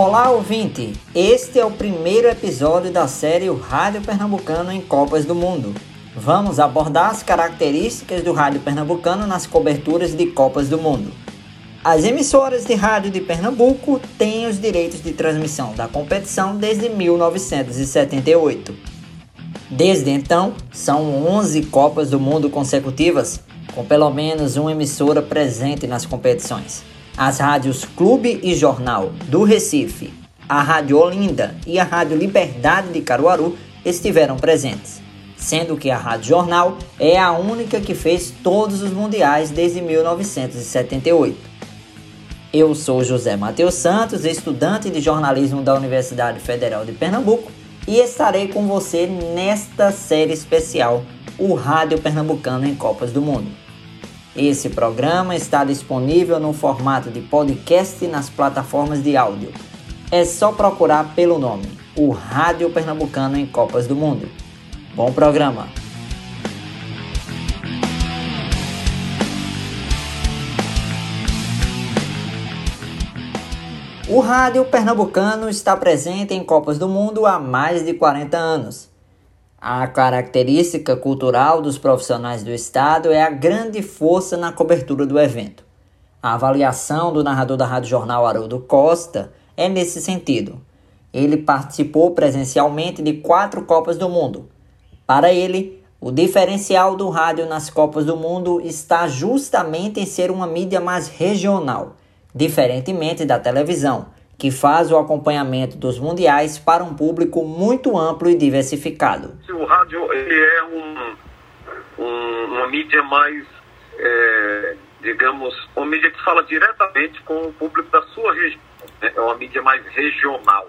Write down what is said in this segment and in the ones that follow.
Olá, ouvinte! Este é o primeiro episódio da série O Rádio Pernambucano em Copas do Mundo. Vamos abordar as características do rádio pernambucano nas coberturas de Copas do Mundo. As emissoras de rádio de Pernambuco têm os direitos de transmissão da competição desde 1978. Desde então, são 11 Copas do Mundo consecutivas, com pelo menos uma emissora presente nas competições as rádios Clube e Jornal do Recife, a Rádio Olinda e a Rádio Liberdade de Caruaru estiveram presentes, sendo que a Rádio Jornal é a única que fez todos os mundiais desde 1978. Eu sou José Matheus Santos, estudante de jornalismo da Universidade Federal de Pernambuco, e estarei com você nesta série especial, o Rádio Pernambucano em Copas do Mundo. Esse programa está disponível no formato de podcast nas plataformas de áudio. É só procurar pelo nome, o Rádio Pernambucano em Copas do Mundo. Bom programa! O rádio pernambucano está presente em Copas do Mundo há mais de 40 anos. A característica cultural dos profissionais do Estado é a grande força na cobertura do evento. A avaliação do narrador da Rádio Jornal Haroldo Costa é nesse sentido. Ele participou presencialmente de quatro Copas do Mundo. Para ele, o diferencial do rádio nas Copas do Mundo está justamente em ser uma mídia mais regional, diferentemente da televisão, que faz o acompanhamento dos mundiais para um público muito amplo e diversificado. O rádio é um, um, uma mídia mais, é, digamos, uma mídia que fala diretamente com o público da sua região. Né? É uma mídia mais regional.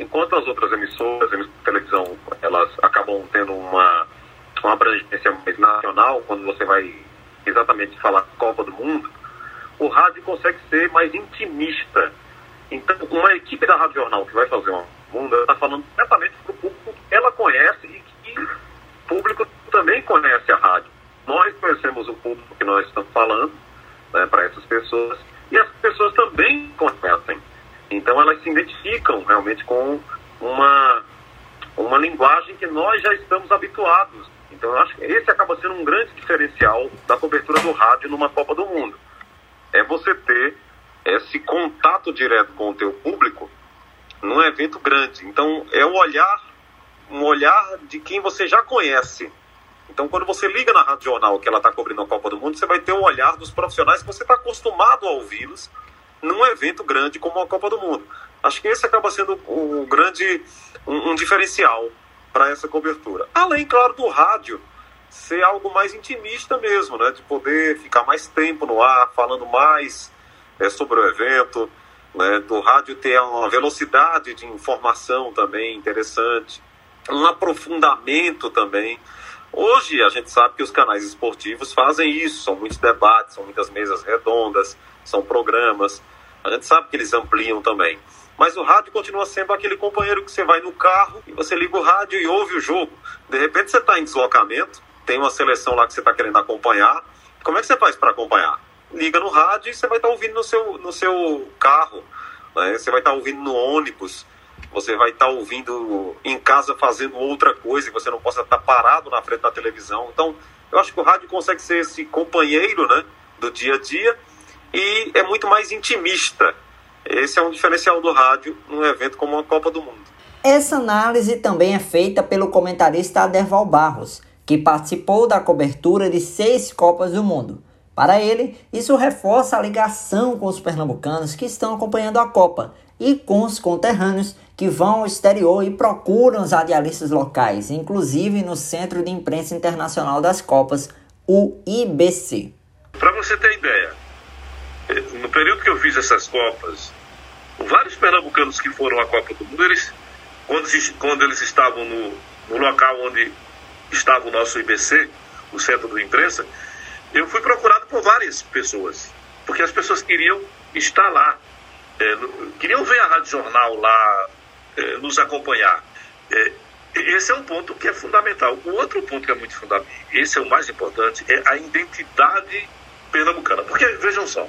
Enquanto as outras emissoras, emissoras de televisão, elas acabam tendo uma, uma abrangência mais nacional, quando você vai exatamente falar Copa do Mundo, o rádio consegue ser mais intimista então, uma equipe da Rádio Jornal que vai fazer uma mundo está falando diretamente para o público que ela conhece e que o público também conhece a rádio. Nós conhecemos o público que nós estamos falando né, para essas pessoas e as pessoas também conhecem. Então, elas se identificam realmente com uma, uma linguagem que nós já estamos habituados. Então, eu acho que esse acaba sendo um grande diferencial da cobertura do rádio numa Copa do Mundo. É você ter esse contato direto com o teu público num evento grande. Então, é o olhar, um olhar de quem você já conhece. Então, quando você liga na Rádio Jornal que ela está cobrindo a Copa do Mundo, você vai ter o olhar dos profissionais que você está acostumado a ouvi-los num evento grande como a Copa do Mundo. Acho que esse acaba sendo o grande um, um diferencial para essa cobertura. Além, claro, do rádio ser algo mais intimista mesmo, né? De poder ficar mais tempo no ar, falando mais é, sobre o evento, né, do rádio ter uma velocidade de informação também interessante, um aprofundamento também. Hoje a gente sabe que os canais esportivos fazem isso, são muitos debates, são muitas mesas redondas, são programas. A gente sabe que eles ampliam também. Mas o rádio continua sendo aquele companheiro que você vai no carro e você liga o rádio e ouve o jogo. De repente você está em deslocamento, tem uma seleção lá que você está querendo acompanhar. Como é que você faz para acompanhar? Liga no rádio e você vai estar tá ouvindo no seu, no seu carro, né? você vai estar tá ouvindo no ônibus, você vai estar tá ouvindo em casa fazendo outra coisa e você não possa estar parado na frente da televisão. Então, eu acho que o rádio consegue ser esse companheiro né, do dia a dia e é muito mais intimista. Esse é um diferencial do rádio num evento como a Copa do Mundo. Essa análise também é feita pelo comentarista Aderval Barros, que participou da cobertura de seis Copas do Mundo. Para ele, isso reforça a ligação com os pernambucanos que estão acompanhando a Copa e com os conterrâneos que vão ao exterior e procuram os radialistas locais, inclusive no Centro de Imprensa Internacional das Copas, o IBC. Para você ter ideia, eh, no período que eu fiz essas Copas, vários pernambucanos que foram à Copa do Mundo, eles, quando, quando eles estavam no, no local onde estava o nosso IBC, o Centro de Imprensa, eu fui procurado por várias pessoas, porque as pessoas queriam estar lá, é, queriam ver a Rádio Jornal lá, é, nos acompanhar. É, esse é um ponto que é fundamental. O outro ponto que é muito fundamental, esse é o mais importante, é a identidade pernambucana. Porque, vejam só,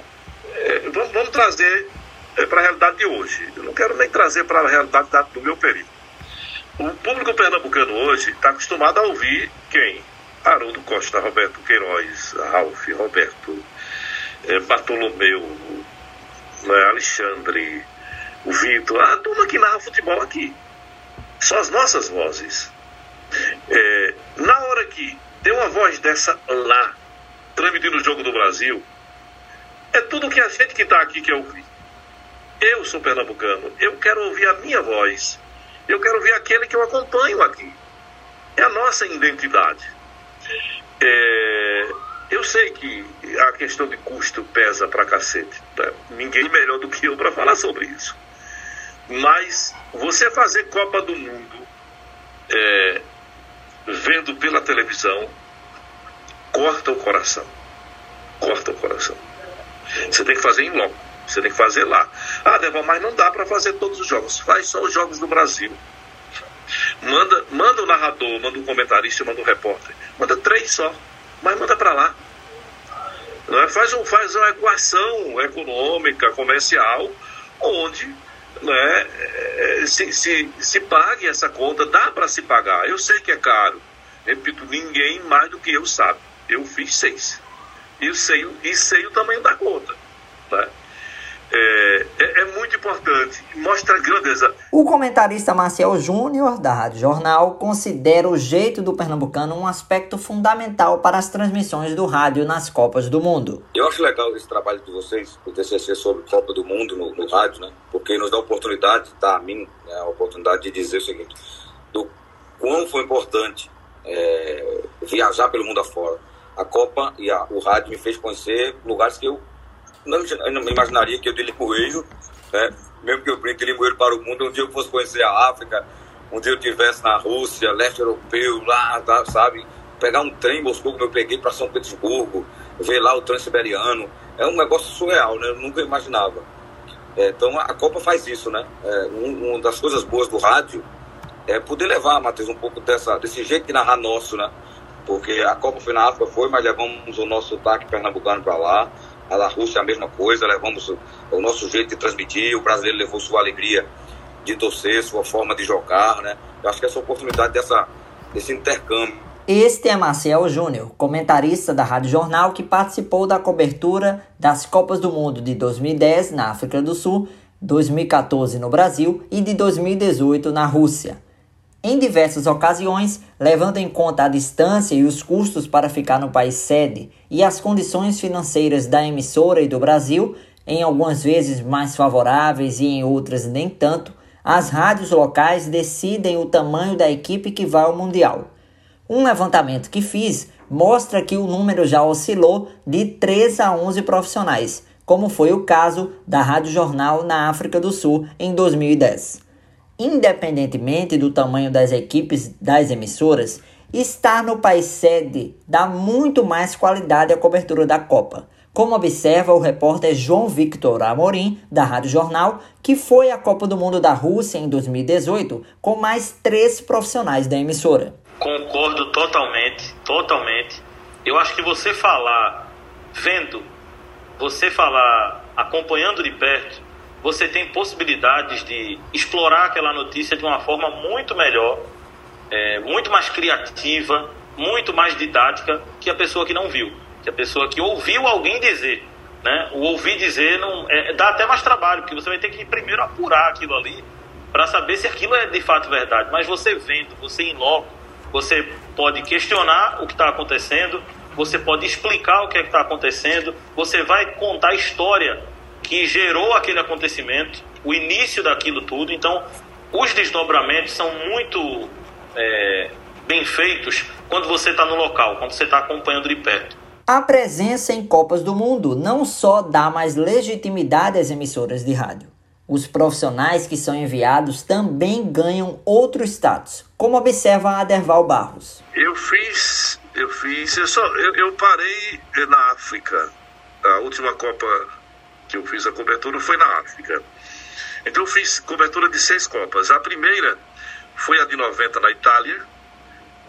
é, vamos, vamos, trazer é, para a realidade de hoje. Eu não quero nem trazer para a realidade do meu período. O público pernambucano hoje está acostumado a ouvir quem? Haroldo Costa, Roberto Queiroz, Ralf, Roberto, é, Bartolomeu, né, Alexandre, o Vitor, a turma que narra futebol aqui. São as nossas vozes. É, na hora que tem uma voz dessa lá, transmitindo o jogo do Brasil, é tudo que a gente que está aqui quer ouvir. Eu sou pernambucano, eu quero ouvir a minha voz. Eu quero ouvir aquele que eu acompanho aqui. É a nossa identidade. É, eu sei que a questão de custo pesa pra cacete. Né? Ninguém melhor do que eu para falar sobre isso. Mas você fazer Copa do Mundo é, vendo pela televisão corta o coração. Corta o coração. Você tem que fazer em loco. Você tem que fazer lá. Ah, Deva, mas não dá para fazer todos os jogos. Faz só os jogos do Brasil. Manda, manda o narrador, manda o comentarista, manda o repórter. Manda três só. Mas manda para lá. Não é? faz, um, faz uma equação econômica, comercial, onde né, é, se, se, se pague essa conta, dá para se pagar. Eu sei que é caro. Repito, ninguém mais do que eu sabe. Eu fiz seis. E sei, e sei o tamanho da conta. Né? É, é, é, muito importante, mostra a grandeza. O comentarista Marcel Júnior, da Rádio Jornal, considera o jeito do pernambucano um aspecto fundamental para as transmissões do rádio nas Copas do Mundo. Eu acho legal esse trabalho de vocês, o TCC sobre Copa do Mundo no, no rádio, né? porque nos dá a oportunidade, tá, a mim, né, a oportunidade de dizer o seguinte, do quão foi importante é, viajar pelo mundo afora. A Copa e a, o rádio me fez conhecer lugares que eu não, não imaginaria que eu de Limoeiro, né? mesmo que eu brinque de Limoeiro para o mundo, um dia eu fosse conhecer a África, um dia eu estivesse na Rússia, leste europeu, lá, tá, sabe? Pegar um trem em Moscou, como eu peguei para São Petersburgo, ver lá o Transiberiano. É um negócio surreal, né? Eu nunca imaginava. É, então a Copa faz isso, né? É, um, uma das coisas boas do rádio é poder levar, Matheus, um pouco dessa, desse jeito de narrar nosso, né? Porque a Copa foi na África, foi, mas levamos o nosso sotaque pernambucano para lá. A da Rússia é a mesma coisa, levamos o nosso jeito de transmitir, o brasileiro levou sua alegria de torcer, sua forma de jogar, né? Eu acho que essa oportunidade dessa, desse intercâmbio. Este é Marcel Júnior, comentarista da Rádio Jornal que participou da cobertura das Copas do Mundo de 2010 na África do Sul, 2014 no Brasil e de 2018 na Rússia. Em diversas ocasiões, levando em conta a distância e os custos para ficar no país sede e as condições financeiras da emissora e do Brasil, em algumas vezes mais favoráveis e em outras nem tanto, as rádios locais decidem o tamanho da equipe que vai ao Mundial. Um levantamento que fiz mostra que o número já oscilou de 3 a 11 profissionais, como foi o caso da Rádio Jornal na África do Sul em 2010 independentemente do tamanho das equipes das emissoras, estar no país sede dá muito mais qualidade à cobertura da Copa, como observa o repórter João Victor Amorim, da Rádio Jornal, que foi à Copa do Mundo da Rússia em 2018 com mais três profissionais da emissora. Concordo totalmente, totalmente. Eu acho que você falar vendo, você falar acompanhando de perto, você tem possibilidades de explorar aquela notícia de uma forma muito melhor, é, muito mais criativa, muito mais didática que a pessoa que não viu, que a pessoa que ouviu alguém dizer. Né? O ouvir dizer não, é, dá até mais trabalho, porque você vai ter que primeiro apurar aquilo ali para saber se aquilo é de fato verdade. Mas você vendo, você em loco, você pode questionar o que está acontecendo, você pode explicar o que é está acontecendo, você vai contar a história que gerou aquele acontecimento, o início daquilo tudo. Então, os desdobramentos são muito é, bem feitos quando você está no local, quando você está acompanhando de perto. A presença em Copas do Mundo não só dá mais legitimidade às emissoras de rádio. Os profissionais que são enviados também ganham outro status, como observa Aderval Barros. Eu fiz, eu fiz, eu, só, eu, eu parei na África. A última Copa que eu fiz a cobertura foi na África. Então eu fiz cobertura de seis Copas. A primeira foi a de 90 na Itália.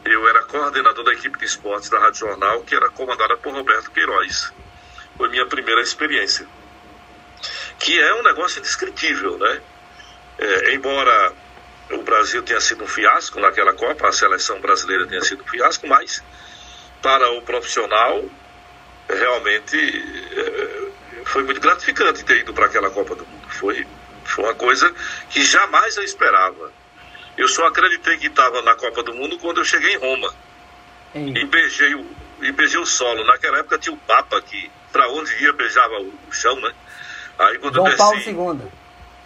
Eu era coordenador da equipe de esportes da Rádio Jornal, que era comandada por Roberto Queiroz. Foi minha primeira experiência. que é um negócio indescritível, né? É, embora o Brasil tenha sido um fiasco naquela Copa, a seleção brasileira tenha sido um fiasco, mas para o profissional realmente foi muito gratificante ter ido para aquela Copa do Mundo. Foi, foi uma coisa que jamais eu esperava. Eu só acreditei que estava na Copa do Mundo quando eu cheguei em Roma. E beijei, o, e beijei o solo. Naquela época tinha o Papa que, para onde ia, beijava o, o chão, né? Aí quando João eu desci, Paulo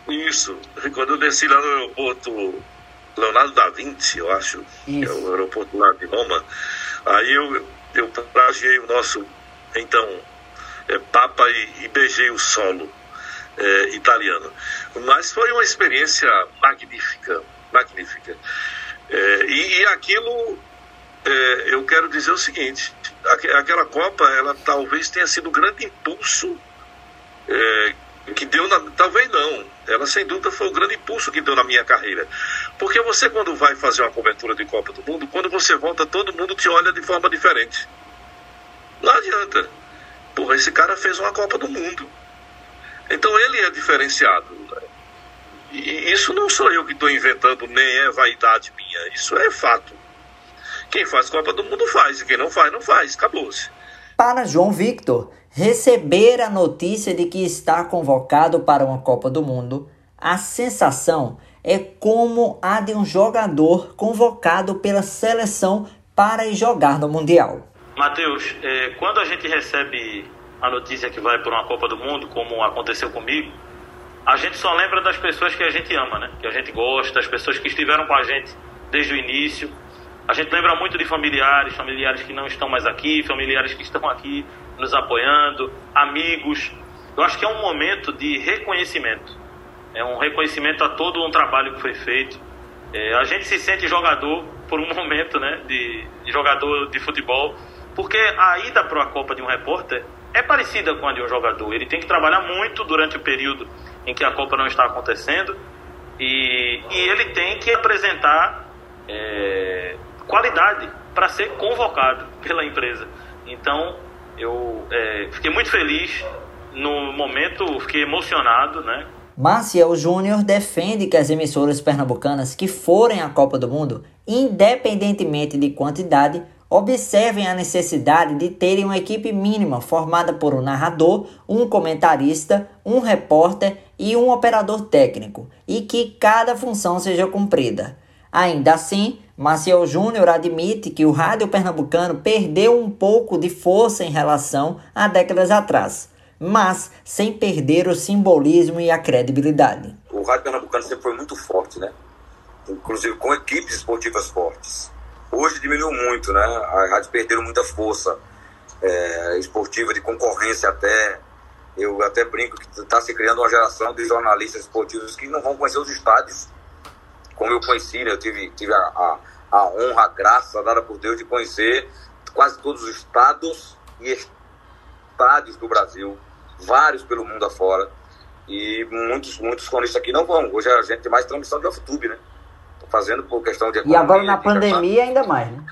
II. Isso. Quando eu desci lá no aeroporto Leonardo da Vinci, eu acho, que é o aeroporto lá de Roma, aí eu, eu plagiei o nosso, então, é, Papa e, e beijei o solo é, italiano. Mas foi uma experiência magnífica, magnífica. É, e, e, aquilo, é, eu quero dizer o seguinte, aquela Copa, ela talvez tenha sido o grande impulso é, que deu na, talvez não, ela sem dúvida foi o grande impulso que deu na minha carreira. Porque você quando vai fazer uma cobertura de Copa do Mundo, quando você volta, todo mundo te olha de forma diferente. Não adianta. Porra, esse cara fez uma Copa do Mundo. Então ele é diferenciado. Né? E isso não sou eu que estou inventando, nem é vaidade minha. Isso é fato. Quem faz Copa do Mundo faz, e quem não faz, não faz. Acabou-se. Para João Victor, receber a notícia de que está convocado para uma Copa do Mundo, a sensação é como a de um jogador convocado pela seleção para jogar no Mundial. Matheus, é, quando a gente recebe a notícia que vai para uma Copa do Mundo, como aconteceu comigo, a gente só lembra das pessoas que a gente ama, né? Que a gente gosta, as pessoas que estiveram com a gente desde o início. A gente lembra muito de familiares, familiares que não estão mais aqui, familiares que estão aqui nos apoiando, amigos. Eu acho que é um momento de reconhecimento. É um reconhecimento a todo um trabalho que foi feito. É, a gente se sente jogador por um momento, né? De, de jogador de futebol. Porque a ida para a Copa de um repórter é parecida com a de um jogador. Ele tem que trabalhar muito durante o período em que a Copa não está acontecendo e, e ele tem que apresentar é, qualidade para ser convocado pela empresa. Então, eu é, fiquei muito feliz no momento, fiquei emocionado, né? Maciel Júnior defende que as emissoras pernambucanas que forem à Copa do Mundo, independentemente de quantidade, observem a necessidade de terem uma equipe mínima formada por um narrador, um comentarista, um repórter e um operador técnico, e que cada função seja cumprida. Ainda assim, Maciel Júnior admite que o rádio pernambucano perdeu um pouco de força em relação a décadas atrás, mas sem perder o simbolismo e a credibilidade. O rádio pernambucano sempre foi muito forte, né? Inclusive com equipes esportivas fortes. Hoje diminuiu muito, né? As rádios perderam muita força é, esportiva, de concorrência até. Eu até brinco que está se criando uma geração de jornalistas esportivos que não vão conhecer os estádios como eu conheci, né? Eu tive, tive a, a, a honra, a graça dada por Deus de conhecer quase todos os estados e estádios do Brasil, vários pelo mundo afora. E muitos, muitos cronistas aqui não vão. Hoje a gente tem mais transmissão de off-tube, né? Fazendo por questão de economia. E agora na pandemia ainda mais, né?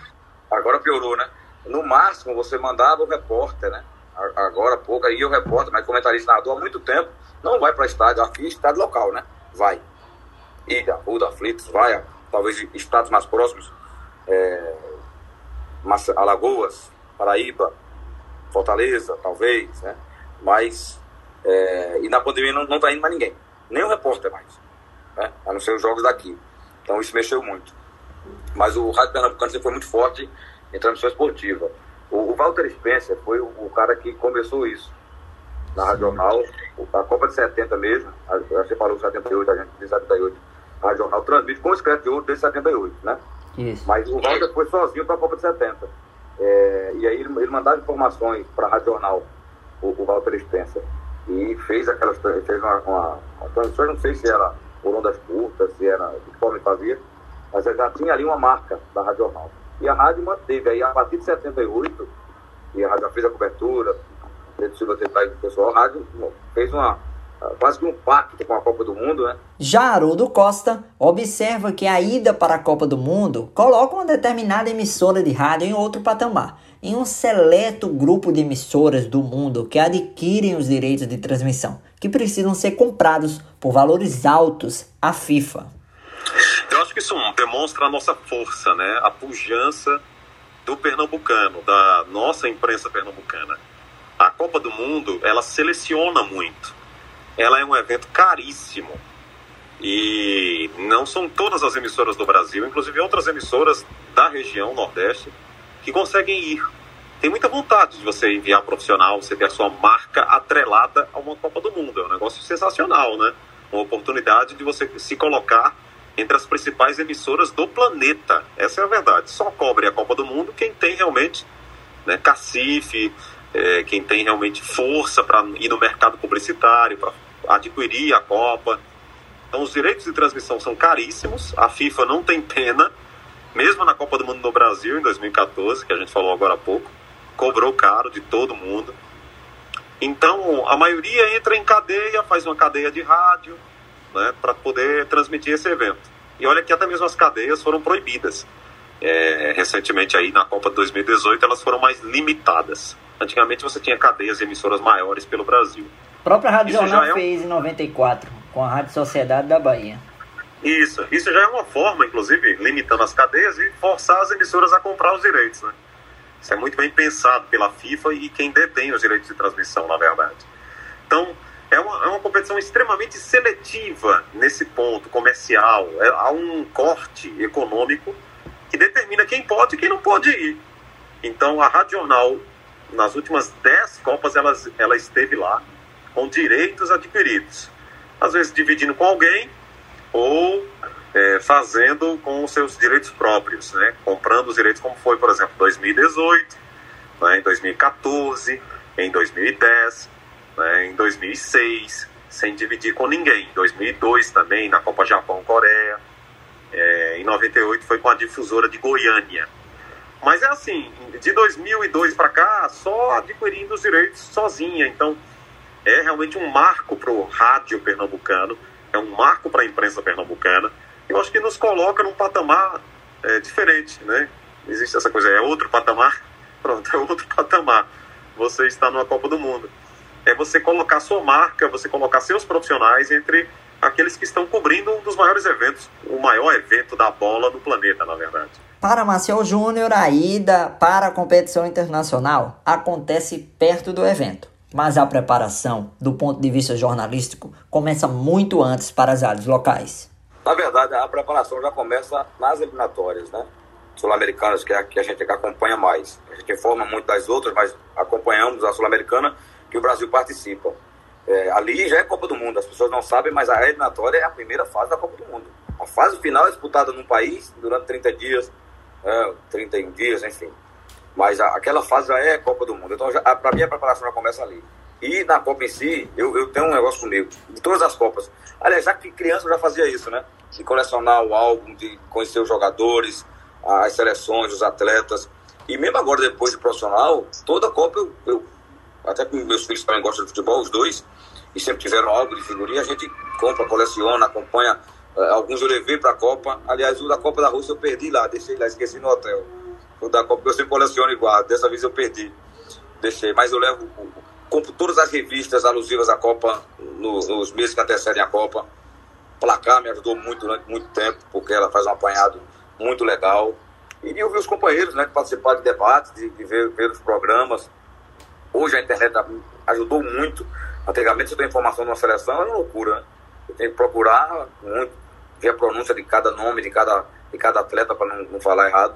Agora piorou, né? No máximo você mandava o repórter, né? Agora há pouco aí o repórter, mas comentarista nadou há muito tempo, não vai para estádio, aqui estádio local, né? Vai. Ilha, Ruda, Aflitos, vai, talvez estados mais próximos, é, Alagoas, Paraíba, Fortaleza, talvez, né? Mas, é, e na pandemia não, não tá indo mais ninguém, nem o repórter mais, né? A não ser os jogos daqui. Então isso mexeu muito. Mas o Rádio Pernambucano sempre foi muito forte em transmissão esportiva. O, o Walter Spencer foi o, o, cara que começou isso na Regional. A Copa de 70 mesmo, você falou 78, a gente de 78. A Regional transmite com o Scrap de Ouro desde 78, né? Isso. Mas o Walter foi sozinho para a Copa de 70. É, e aí ele, ele mandava informações para a Regional, o, o Walter Spencer. E fez aquelas. fez uma, uma, uma transmissão, não sei se era por ondas curtas, se era de forma fazia, mas já tinha ali uma marca da Rádio Jornal. E a rádio manteve aí, a partir de 78, e a rádio já fez a cobertura, Pedro Silva teve o pessoal, a rádio fez uma, quase que um pacto com a Copa do Mundo, né? Já Haroldo Costa observa que a ida para a Copa do Mundo coloca uma determinada emissora de rádio em outro patamar, em um seleto grupo de emissoras do mundo que adquirem os direitos de transmissão, que precisam ser comprados por valores altos à FIFA. Eu acho que isso demonstra a nossa força, né? a pujança do pernambucano, da nossa imprensa pernambucana. A Copa do Mundo, ela seleciona muito ela é um evento caríssimo. E não são todas as emissoras do Brasil, inclusive outras emissoras da região Nordeste, que conseguem ir. Tem muita vontade de você enviar profissional, você ter a sua marca atrelada a uma Copa do Mundo. É um negócio sensacional, né? Uma oportunidade de você se colocar entre as principais emissoras do planeta. Essa é a verdade. Só cobre a Copa do Mundo quem tem realmente né, cacife, é, quem tem realmente força para ir no mercado publicitário, para adquirir a Copa. Então, os direitos de transmissão são caríssimos. A FIFA não tem pena, mesmo na Copa do Mundo no Brasil, em 2014, que a gente falou agora há pouco, cobrou caro de todo mundo. Então, a maioria entra em cadeia, faz uma cadeia de rádio, né, para poder transmitir esse evento. E olha que até mesmo as cadeias foram proibidas. É, recentemente aí na Copa de 2018 elas foram mais limitadas. Antigamente você tinha cadeias e emissoras maiores pelo Brasil própria Rádio isso Jornal é um... fez em 94, com a Rádio Sociedade da Bahia. Isso, isso já é uma forma, inclusive, limitando as cadeias e forçar as emissoras a comprar os direitos, né? Isso é muito bem pensado pela FIFA e quem detém os direitos de transmissão, na verdade. Então, é uma, é uma competição extremamente seletiva nesse ponto comercial. É, há um corte econômico que determina quem pode e quem não pode ir. Então, a Rádio Jornal, nas últimas 10 Copas, ela, ela esteve lá com direitos adquiridos. Às vezes dividindo com alguém ou é, fazendo com os seus direitos próprios, né? comprando os direitos, como foi, por exemplo, 2018, né? em 2014, em 2010, né? em 2006, sem dividir com ninguém. Em 2002 também, na Copa Japão-Coreia. É, em 98 foi com a difusora de Goiânia. Mas é assim, de 2002 para cá, só adquirindo os direitos sozinha. Então, é realmente um marco para o rádio pernambucano, é um marco para a imprensa pernambucana. Eu acho que nos coloca num patamar é, diferente, né? Existe essa coisa, é outro patamar? Pronto, é outro patamar. Você está numa Copa do Mundo. É você colocar sua marca, você colocar seus profissionais entre aqueles que estão cobrindo um dos maiores eventos, o maior evento da bola do planeta, na verdade. Para Marcel Júnior, a ida para a competição internacional acontece perto do evento mas a preparação, do ponto de vista jornalístico, começa muito antes para as áreas locais. Na verdade, a preparação já começa nas eliminatórias, né? Sul-americanas, que, é que a gente acompanha mais. A gente informa muito das outras, mas acompanhamos a Sul-Americana, que o Brasil participa. É, ali já é Copa do Mundo, as pessoas não sabem, mas a eliminatória é a primeira fase da Copa do Mundo. A fase final é disputada num país durante 30 dias, é, 31 dias, enfim. Mas a, aquela fase já é Copa do Mundo. Então, para mim, a preparação já começa ali. E na Copa em si, eu, eu tenho um negócio comigo, de todas as Copas. Aliás, já que criança eu já fazia isso, né? De colecionar o álbum, de conhecer os jogadores, as seleções, os atletas. E mesmo agora, depois de profissional, toda Copa eu, eu até que meus filhos também gostam de futebol, os dois, e sempre tiveram álbum de figurinha, a gente compra, coleciona, acompanha. Uh, alguns eu levei para a Copa. Aliás, o da Copa da Rússia eu perdi lá, deixei lá, esqueci no hotel. O da Copa eu sempre coleciono igual. Dessa vez eu perdi. Deixei. Mas eu levo. Compro todas as revistas alusivas à Copa no, nos meses que antecedem a Copa. Placar me ajudou muito durante muito tempo, porque ela faz um apanhado muito legal. E ouvir os companheiros, né? Participar de debates, de, de ver, ver os programas. Hoje a internet ajudou muito. Antigamente, você tem informação de uma seleção, é uma loucura, né? Você tem que procurar muito, ver a pronúncia de cada nome, de cada, de cada atleta, para não, não falar errado.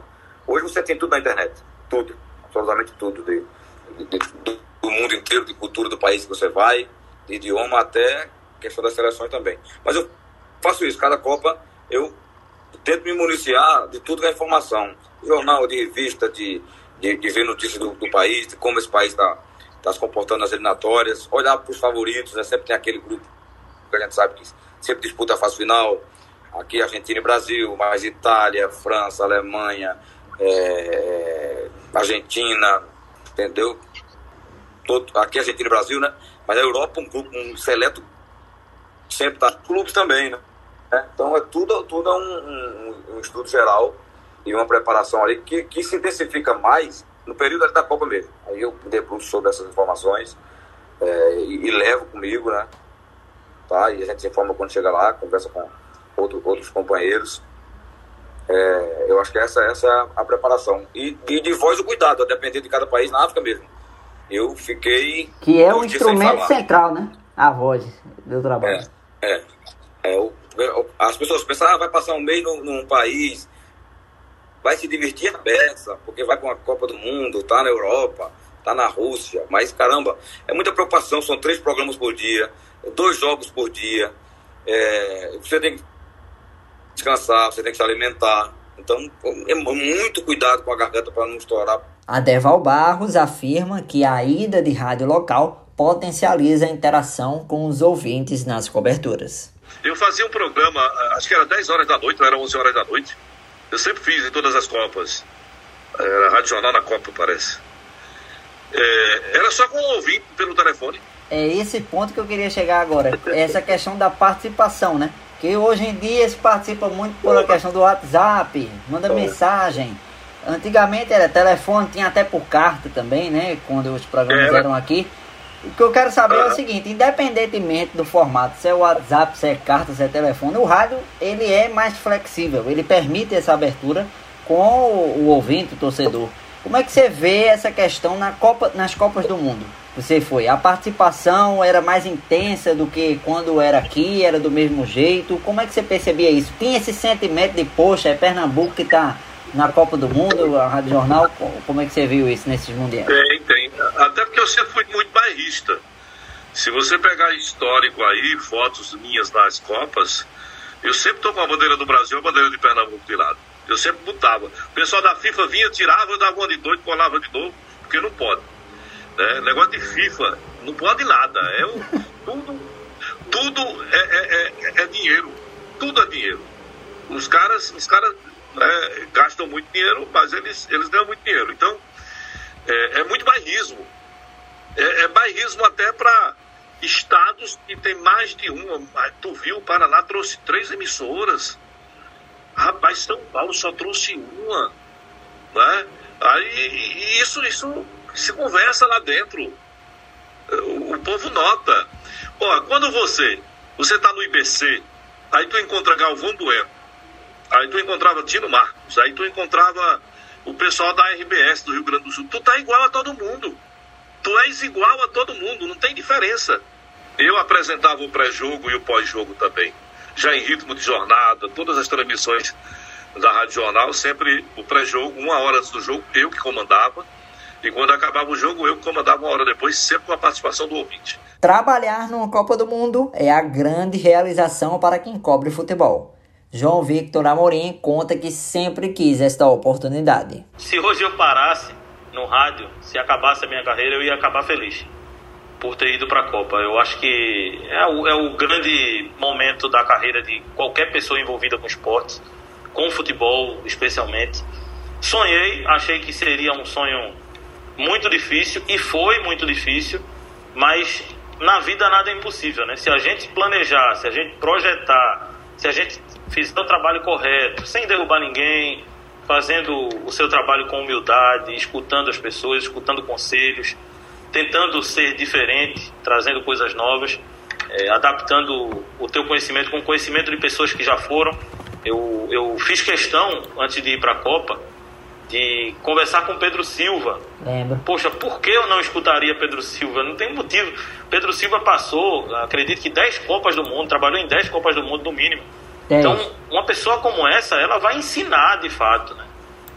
Hoje você tem tudo na internet. Tudo. Absolutamente tudo. De, de, de, do mundo inteiro, de cultura do país que você vai, de idioma até questão das seleções também. Mas eu faço isso. Cada Copa eu tento me municiar de tudo que é informação. Jornal, de revista, de, de, de ver notícias do, do, país, de como esse país está tá se comportando nas eliminatórias. Olhar para os favoritos, né? sempre tem aquele grupo que a gente sabe que sempre disputa a fase final. Aqui Argentina e Brasil, mais Itália, França, Alemanha, é, Argentina, entendeu? Todo, aqui Argentina e Brasil, né? Mas a Europa, um grupo, um seleto sempre está clubes também, né? Então é tudo, tudo é um, um, um, estudo geral e uma preparação ali que, que se intensifica mais no período da Copa mesmo. Aí eu debruço sobre essas informações é, e, e, levo comigo, né? Tá? E a gente se informa quando chega lá, conversa com outro, outros companheiros. É, eu acho que essa, essa é a, preparação. E, e de voz o cuidado, a depender de cada país, na África mesmo. Eu fiquei. Que é um instrumento central, né? A voz do trabalho. É, é. é o, as pessoas pensam, ah, vai passar um mês num, num país, vai se divertir a beça, porque vai com a Copa do Mundo, tá na Europa, tá na Rússia. Mas caramba, é muita preocupação, são três programas por dia, dois jogos por dia. É, você tem que descansar, você tem que se alimentar. Então, é muito cuidado com a garganta para não estourar. A Deval Barros afirma que a ida de rádio local potencializa a interação com os ouvintes nas coberturas. Eu fazia um programa, acho que era 10 horas da noite, ou era 11 horas da noite. Eu sempre fiz em todas as Copas. Era Rádio Jornal na Copa, parece. É, era só com o ouvinte pelo telefone. É esse ponto que eu queria chegar agora. Essa questão da participação, né? Que hoje em dia se participa muito pela questão do WhatsApp, manda mensagem. Antigamente era telefone, tinha até por carta também, né? Quando os programas eram aqui. O que eu quero saber é o seguinte, independentemente do formato, se é WhatsApp, se é carta, se é telefone, o rádio ele é mais flexível, ele permite essa abertura com o, o ouvinte, o torcedor. Como é que você vê essa questão na Copa, nas Copas do Mundo? Você foi. A participação era mais intensa do que quando era aqui, era do mesmo jeito. Como é que você percebia isso? Tinha esse sentimento de, poxa, é Pernambuco que está na Copa do Mundo, a Rádio Jornal. Como é que você viu isso nesses mundiais? Tem, tem. Até porque eu sempre fui muito bairrista. Se você pegar histórico aí, fotos minhas nas Copas, eu sempre tô com a bandeira do Brasil a bandeira de Pernambuco de lado. Eu sempre botava. O pessoal da FIFA vinha, tirava, dava uma de doido, colava de novo, porque não pode. Né? Negócio de FIFA, não pode nada. É um, tudo tudo é, é, é, é, dinheiro. Tudo é dinheiro. Os caras, os caras né, gastam muito dinheiro, mas eles, eles ganham muito dinheiro. Então, é, é muito bairrismo. É, é bairrismo até para estados que tem mais de uma. Tu viu, o Paraná trouxe três emissoras. Rapaz, São Paulo só trouxe uma. Né? Aí isso, isso se conversa lá dentro. O, o povo nota. Ó, quando você você está no IBC, aí tu encontra Galvão Bueno, aí tu encontrava Tino Marcos, aí tu encontrava o pessoal da RBS do Rio Grande do Sul. Tu tá igual a todo mundo. Tu és igual a todo mundo, não tem diferença. Eu apresentava o pré-jogo e o pós-jogo também. Já em ritmo de jornada, todas as transmissões da Rádio Jornal, sempre o pré-jogo, uma hora antes do jogo, eu que comandava e quando acabava o jogo, eu comandava uma hora depois, sempre com a participação do ouvinte. Trabalhar numa Copa do Mundo é a grande realização para quem cobre futebol. João Victor Amorim conta que sempre quis esta oportunidade. Se hoje eu parasse no rádio, se acabasse a minha carreira, eu ia acabar feliz por ter ido para a Copa. Eu acho que é o, é o grande momento da carreira de qualquer pessoa envolvida com esportes, com futebol especialmente. Sonhei, achei que seria um sonho muito difícil e foi muito difícil, mas na vida nada é impossível, né? Se a gente planejar, se a gente projetar, se a gente fizer o trabalho correto, sem derrubar ninguém, fazendo o seu trabalho com humildade, escutando as pessoas, escutando conselhos, tentando ser diferente, trazendo coisas novas, é, adaptando o teu conhecimento com o conhecimento de pessoas que já foram. Eu, eu fiz questão, antes de ir para a Copa, de conversar com Pedro Silva. Lembro. Poxa, por que eu não escutaria Pedro Silva? Não tem motivo. Pedro Silva passou, acredito que 10 Copas do Mundo, trabalhou em 10 Copas do Mundo no mínimo. Então, uma pessoa como essa, ela vai ensinar de fato, né?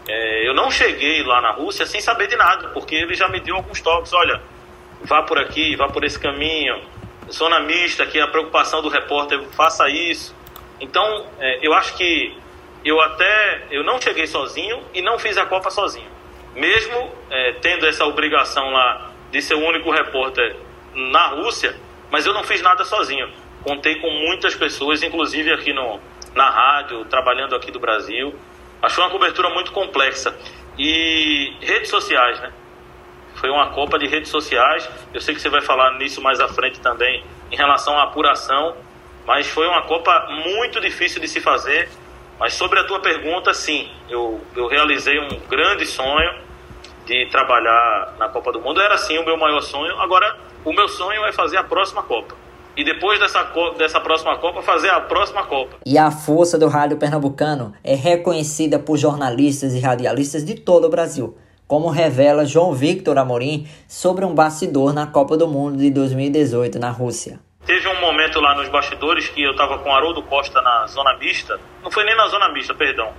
É, eu não cheguei lá na Rússia sem saber de nada, porque ele já me deu alguns toques. Olha, vá por aqui, vá por esse caminho. Zona mista, que é a preocupação do repórter, faça isso. Então, é, eu acho que eu até eu não cheguei sozinho e não fiz a Copa sozinho. Mesmo é, tendo essa obrigação lá de ser o único repórter na Rússia, mas eu não fiz nada sozinho. Contei com muitas pessoas, inclusive aqui no, na rádio, trabalhando aqui do Brasil. Achei uma cobertura muito complexa. E redes sociais, né? Foi uma Copa de redes sociais. Eu sei que você vai falar nisso mais à frente também, em relação à apuração. Mas foi uma Copa muito difícil de se fazer. Mas sobre a tua pergunta, sim, eu, eu realizei um grande sonho de trabalhar na Copa do Mundo. Era sim o meu maior sonho. Agora, o meu sonho é fazer a próxima Copa. E depois dessa, dessa próxima Copa, fazer a próxima Copa. E a força do rádio pernambucano é reconhecida por jornalistas e radialistas de todo o Brasil, como revela João Victor Amorim sobre um bastidor na Copa do Mundo de 2018 na Rússia. Teve um momento lá nos bastidores que eu estava com Haroldo Costa na zona mista. Não foi nem na zona mista, perdão.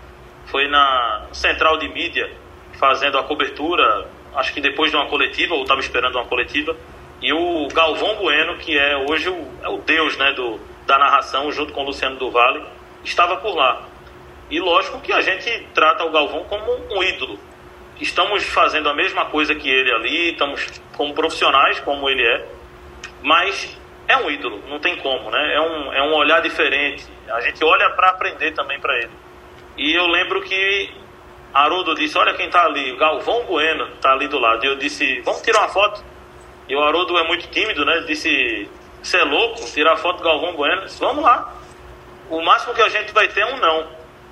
Foi na central de mídia, fazendo a cobertura, acho que depois de uma coletiva, ou estava esperando uma coletiva. E o Galvão Bueno, que é hoje o, é o deus né, do, da narração, junto com o Luciano do Vale, estava por lá. E lógico que a gente trata o Galvão como um ídolo. Estamos fazendo a mesma coisa que ele ali, estamos como profissionais, como ele é, mas é um ídolo, não tem como, né? É um, é um olhar diferente. A gente olha para aprender também para ele. E eu lembro que Haroldo disse: Olha quem está ali, Galvão Bueno está ali do lado. E eu disse: Vamos tirar uma foto. E o Haroldo é muito tímido, né? Ele disse: Você é louco? Tirar foto do Galvão Bueno? Eu disse, Vamos lá. O máximo que a gente vai ter é um não.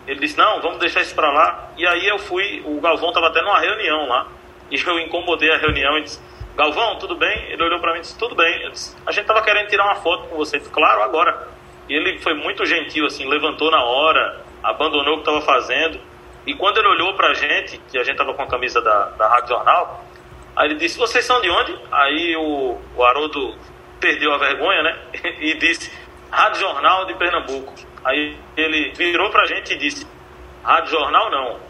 Ele disse: Não, vamos deixar isso para lá. E aí eu fui. O Galvão estava até numa reunião lá. E eu incomodei a reunião e disse: Galvão, tudo bem? Ele olhou para mim e disse, tudo bem. Disse, a gente estava querendo tirar uma foto com você. Disse, claro, agora. E ele foi muito gentil, assim, levantou na hora, abandonou o que estava fazendo. E quando ele olhou para a gente, que a gente estava com a camisa da, da Rádio Jornal, aí ele disse, vocês são de onde? Aí o, o Haroldo perdeu a vergonha, né? E disse, Rádio Jornal de Pernambuco. Aí ele virou para a gente e disse, Rádio Jornal não.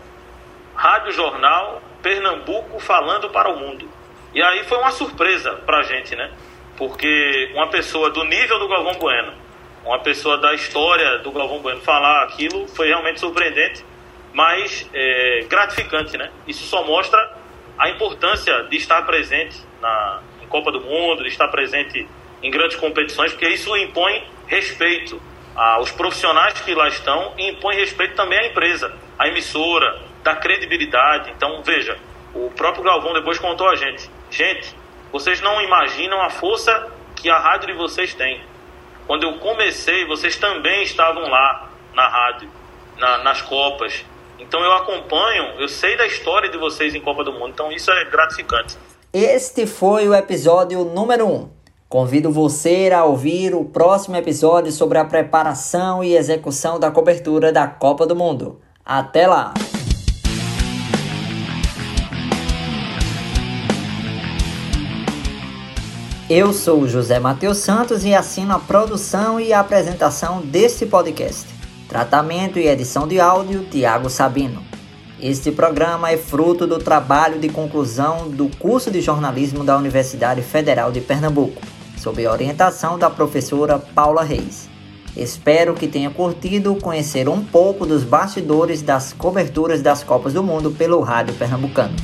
Rádio Jornal Pernambuco falando para o mundo. E aí foi uma surpresa para a gente, né? Porque uma pessoa do nível do Galvão Bueno, uma pessoa da história do Galvão Bueno falar aquilo foi realmente surpreendente, mas é, gratificante, né? Isso só mostra a importância de estar presente na em Copa do Mundo, de estar presente em grandes competições, porque isso impõe respeito aos profissionais que lá estão e impõe respeito também à empresa, à emissora, da credibilidade. Então, veja, o próprio Galvão depois contou a gente. Gente, vocês não imaginam a força que a rádio de vocês tem. Quando eu comecei, vocês também estavam lá na rádio, na, nas Copas. Então eu acompanho, eu sei da história de vocês em Copa do Mundo. Então isso é gratificante. Este foi o episódio número 1. Um. Convido você a ouvir o próximo episódio sobre a preparação e execução da cobertura da Copa do Mundo. Até lá! Eu sou José Matheus Santos e assino a produção e a apresentação deste podcast. Tratamento e edição de áudio, Tiago Sabino. Este programa é fruto do trabalho de conclusão do curso de jornalismo da Universidade Federal de Pernambuco, sob orientação da professora Paula Reis. Espero que tenha curtido conhecer um pouco dos bastidores das coberturas das Copas do Mundo pelo Rádio Pernambucano.